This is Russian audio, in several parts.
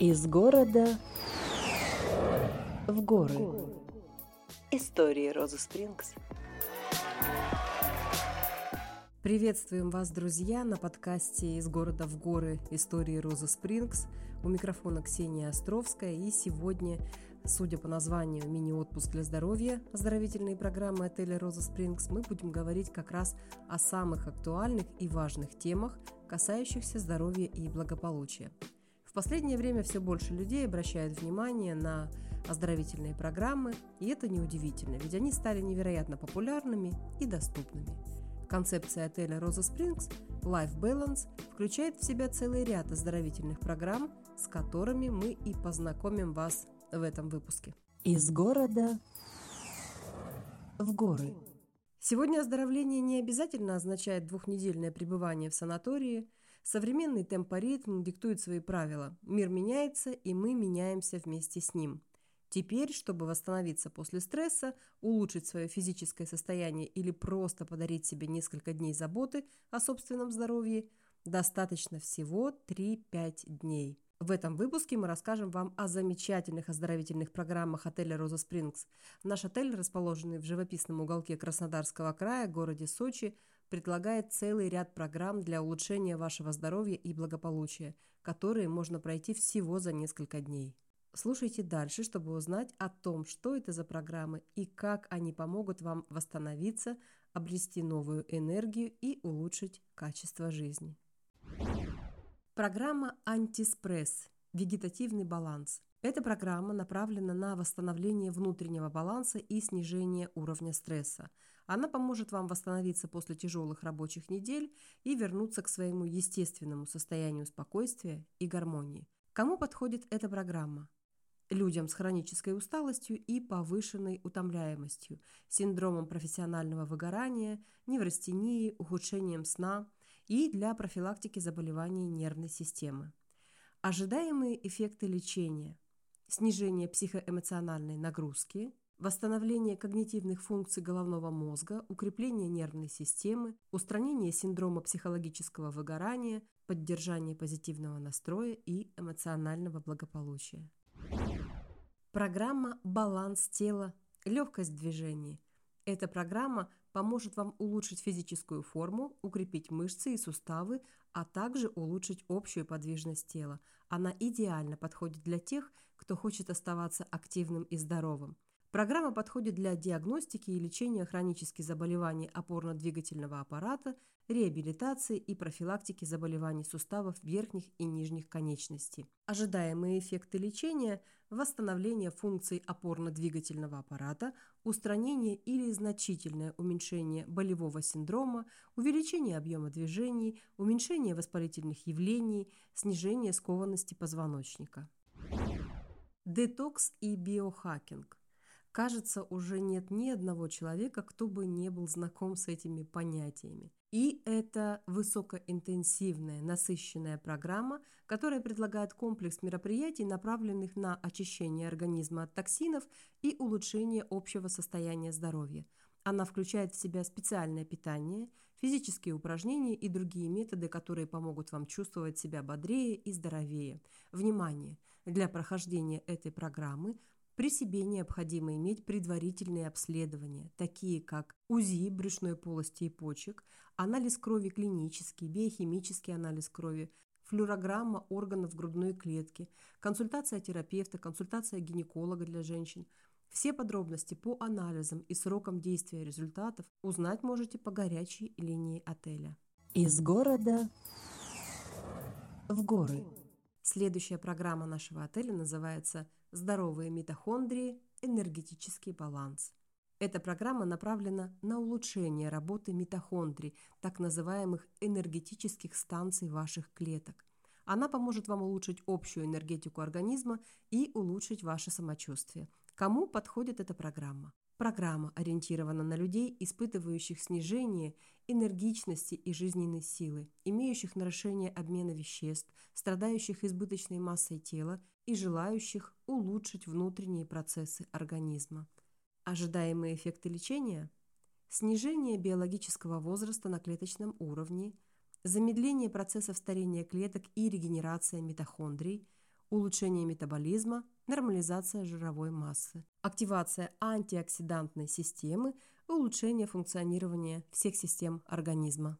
Из города в горы. Истории Розы Спрингс. Приветствуем вас, друзья, на подкасте «Из города в горы. Истории Розы Спрингс». У микрофона Ксения Островская. И сегодня, судя по названию «Мини-отпуск для здоровья. Оздоровительные программы отеля «Роза Спрингс», мы будем говорить как раз о самых актуальных и важных темах, касающихся здоровья и благополучия. В последнее время все больше людей обращают внимание на оздоровительные программы, и это неудивительно, ведь они стали невероятно популярными и доступными. Концепция отеля Роза Спрингс Life Balance включает в себя целый ряд оздоровительных программ, с которыми мы и познакомим вас в этом выпуске. Из города в горы. Сегодня оздоровление не обязательно означает двухнедельное пребывание в санатории – Современный темпоритм диктует свои правила. Мир меняется, и мы меняемся вместе с ним. Теперь, чтобы восстановиться после стресса, улучшить свое физическое состояние или просто подарить себе несколько дней заботы о собственном здоровье, достаточно всего 3-5 дней. В этом выпуске мы расскажем вам о замечательных оздоровительных программах отеля «Роза Спрингс». Наш отель, расположенный в живописном уголке Краснодарского края, городе Сочи, предлагает целый ряд программ для улучшения вашего здоровья и благополучия, которые можно пройти всего за несколько дней. Слушайте дальше, чтобы узнать о том, что это за программы и как они помогут вам восстановиться, обрести новую энергию и улучшить качество жизни. Программа «Антиспресс» – вегетативный баланс. Эта программа направлена на восстановление внутреннего баланса и снижение уровня стресса – она поможет вам восстановиться после тяжелых рабочих недель и вернуться к своему естественному состоянию спокойствия и гармонии. Кому подходит эта программа? Людям с хронической усталостью и повышенной утомляемостью, синдромом профессионального выгорания, неврастенией, ухудшением сна и для профилактики заболеваний нервной системы. Ожидаемые эффекты лечения – снижение психоэмоциональной нагрузки, восстановление когнитивных функций головного мозга, укрепление нервной системы, устранение синдрома психологического выгорания, поддержание позитивного настроя и эмоционального благополучия. Программа «Баланс тела. Легкость движений». Эта программа поможет вам улучшить физическую форму, укрепить мышцы и суставы, а также улучшить общую подвижность тела. Она идеально подходит для тех, кто хочет оставаться активным и здоровым. Программа подходит для диагностики и лечения хронических заболеваний опорно-двигательного аппарата, реабилитации и профилактики заболеваний суставов верхних и нижних конечностей. Ожидаемые эффекты лечения – восстановление функций опорно-двигательного аппарата, устранение или значительное уменьшение болевого синдрома, увеличение объема движений, уменьшение воспалительных явлений, снижение скованности позвоночника. Детокс и биохакинг. Кажется, уже нет ни одного человека, кто бы не был знаком с этими понятиями. И это высокоинтенсивная, насыщенная программа, которая предлагает комплекс мероприятий, направленных на очищение организма от токсинов и улучшение общего состояния здоровья. Она включает в себя специальное питание, физические упражнения и другие методы, которые помогут вам чувствовать себя бодрее и здоровее. Внимание! Для прохождения этой программы при себе необходимо иметь предварительные обследования, такие как УЗИ брюшной полости и почек, анализ крови клинический, биохимический анализ крови, флюорограмма органов грудной клетки, консультация терапевта, консультация гинеколога для женщин. Все подробности по анализам и срокам действия результатов узнать можете по горячей линии отеля. Из города в горы. Следующая программа нашего отеля называется «Здоровые митохондрии. Энергетический баланс». Эта программа направлена на улучшение работы митохондрий, так называемых энергетических станций ваших клеток. Она поможет вам улучшить общую энергетику организма и улучшить ваше самочувствие. Кому подходит эта программа? Программа ориентирована на людей, испытывающих снижение энергичности и жизненной силы, имеющих нарушение обмена веществ, страдающих избыточной массой тела и желающих улучшить внутренние процессы организма. Ожидаемые эффекты лечения – снижение биологического возраста на клеточном уровне, замедление процессов старения клеток и регенерация митохондрий, улучшение метаболизма, нормализация жировой массы, активация антиоксидантной системы, улучшение функционирования всех систем организма.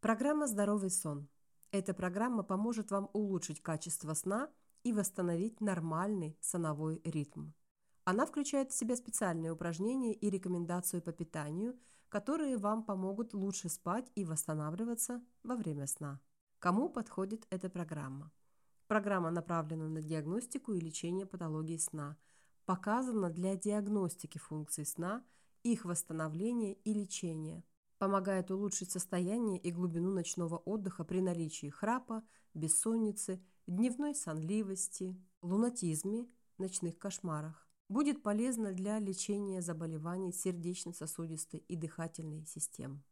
Программа «Здоровый сон». Эта программа поможет вам улучшить качество сна и восстановить нормальный соновой ритм. Она включает в себя специальные упражнения и рекомендацию по питанию, которые вам помогут лучше спать и восстанавливаться во время сна. Кому подходит эта программа? Программа направлена на диагностику и лечение патологии сна, показана для диагностики функций сна, их восстановления и лечения, помогает улучшить состояние и глубину ночного отдыха при наличии храпа, бессонницы, дневной сонливости, лунатизме, ночных кошмарах. Будет полезно для лечения заболеваний сердечно-сосудистой и дыхательной систем.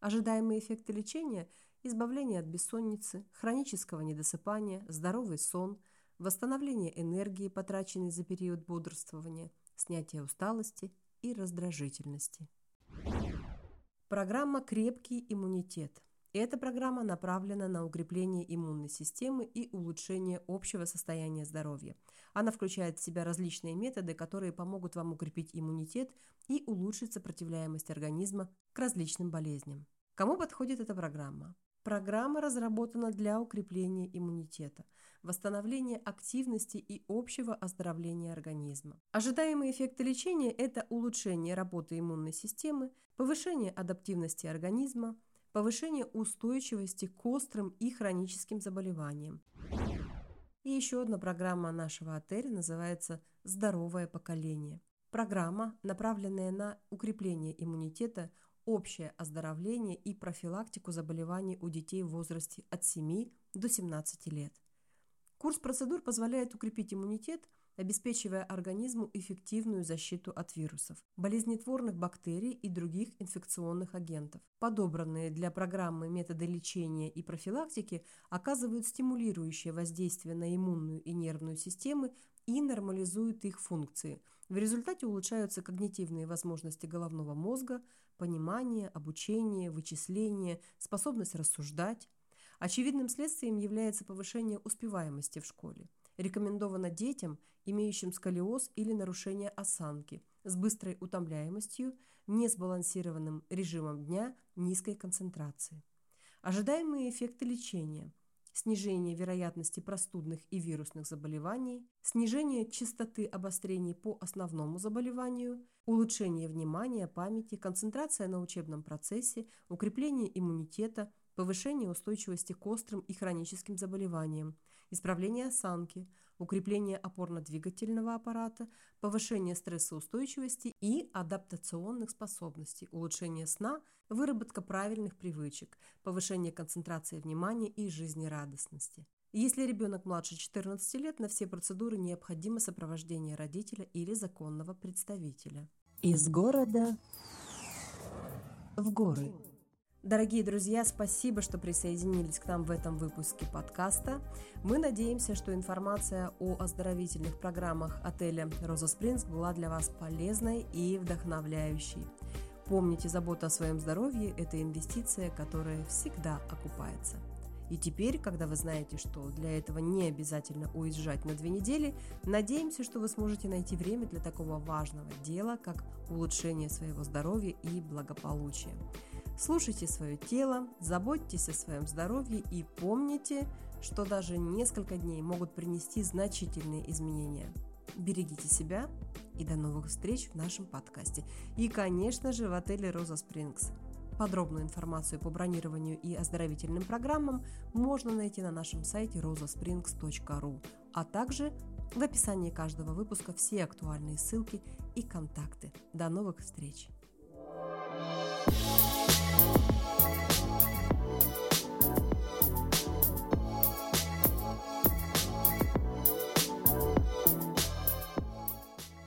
Ожидаемые эффекты лечения – избавление от бессонницы, хронического недосыпания, здоровый сон, восстановление энергии, потраченной за период бодрствования, снятие усталости и раздражительности. Программа «Крепкий иммунитет». Эта программа направлена на укрепление иммунной системы и улучшение общего состояния здоровья. Она включает в себя различные методы, которые помогут вам укрепить иммунитет и улучшить сопротивляемость организма к различным болезням. Кому подходит эта программа? Программа разработана для укрепления иммунитета, восстановления активности и общего оздоровления организма. Ожидаемые эффекты лечения – это улучшение работы иммунной системы, повышение адаптивности организма, повышение устойчивости к острым и хроническим заболеваниям. И еще одна программа нашего отеля называется «Здоровое поколение». Программа, направленная на укрепление иммунитета, общее оздоровление и профилактику заболеваний у детей в возрасте от 7 до 17 лет. Курс процедур позволяет укрепить иммунитет, обеспечивая организму эффективную защиту от вирусов, болезнетворных бактерий и других инфекционных агентов. Подобранные для программы методы лечения и профилактики оказывают стимулирующее воздействие на иммунную и нервную системы и нормализуют их функции. В результате улучшаются когнитивные возможности головного мозга, понимание, обучение, вычисление, способность рассуждать. Очевидным следствием является повышение успеваемости в школе. Рекомендовано детям, имеющим сколиоз или нарушение осанки, с быстрой утомляемостью, несбалансированным режимом дня, низкой концентрацией. Ожидаемые эффекты лечения – снижение вероятности простудных и вирусных заболеваний, снижение частоты обострений по основному заболеванию, улучшение внимания, памяти, концентрация на учебном процессе, укрепление иммунитета, повышение устойчивости к острым и хроническим заболеваниям, исправление осанки, укрепление опорно-двигательного аппарата, повышение стрессоустойчивости и адаптационных способностей, улучшение сна, выработка правильных привычек, повышение концентрации внимания и жизнерадостности. Если ребенок младше 14 лет, на все процедуры необходимо сопровождение родителя или законного представителя. Из города в горы. Дорогие друзья, спасибо, что присоединились к нам в этом выпуске подкаста. Мы надеемся, что информация о оздоровительных программах отеля «Роза Спрингс» была для вас полезной и вдохновляющей. Помните, забота о своем здоровье – это инвестиция, которая всегда окупается. И теперь, когда вы знаете, что для этого не обязательно уезжать на две недели, надеемся, что вы сможете найти время для такого важного дела, как улучшение своего здоровья и благополучия. Слушайте свое тело, заботьтесь о своем здоровье и помните, что даже несколько дней могут принести значительные изменения. Берегите себя и до новых встреч в нашем подкасте. И, конечно же, в отеле «Роза Спрингс». Подробную информацию по бронированию и оздоровительным программам можно найти на нашем сайте rosasprings.ru, а также в описании каждого выпуска все актуальные ссылки и контакты. До новых встреч!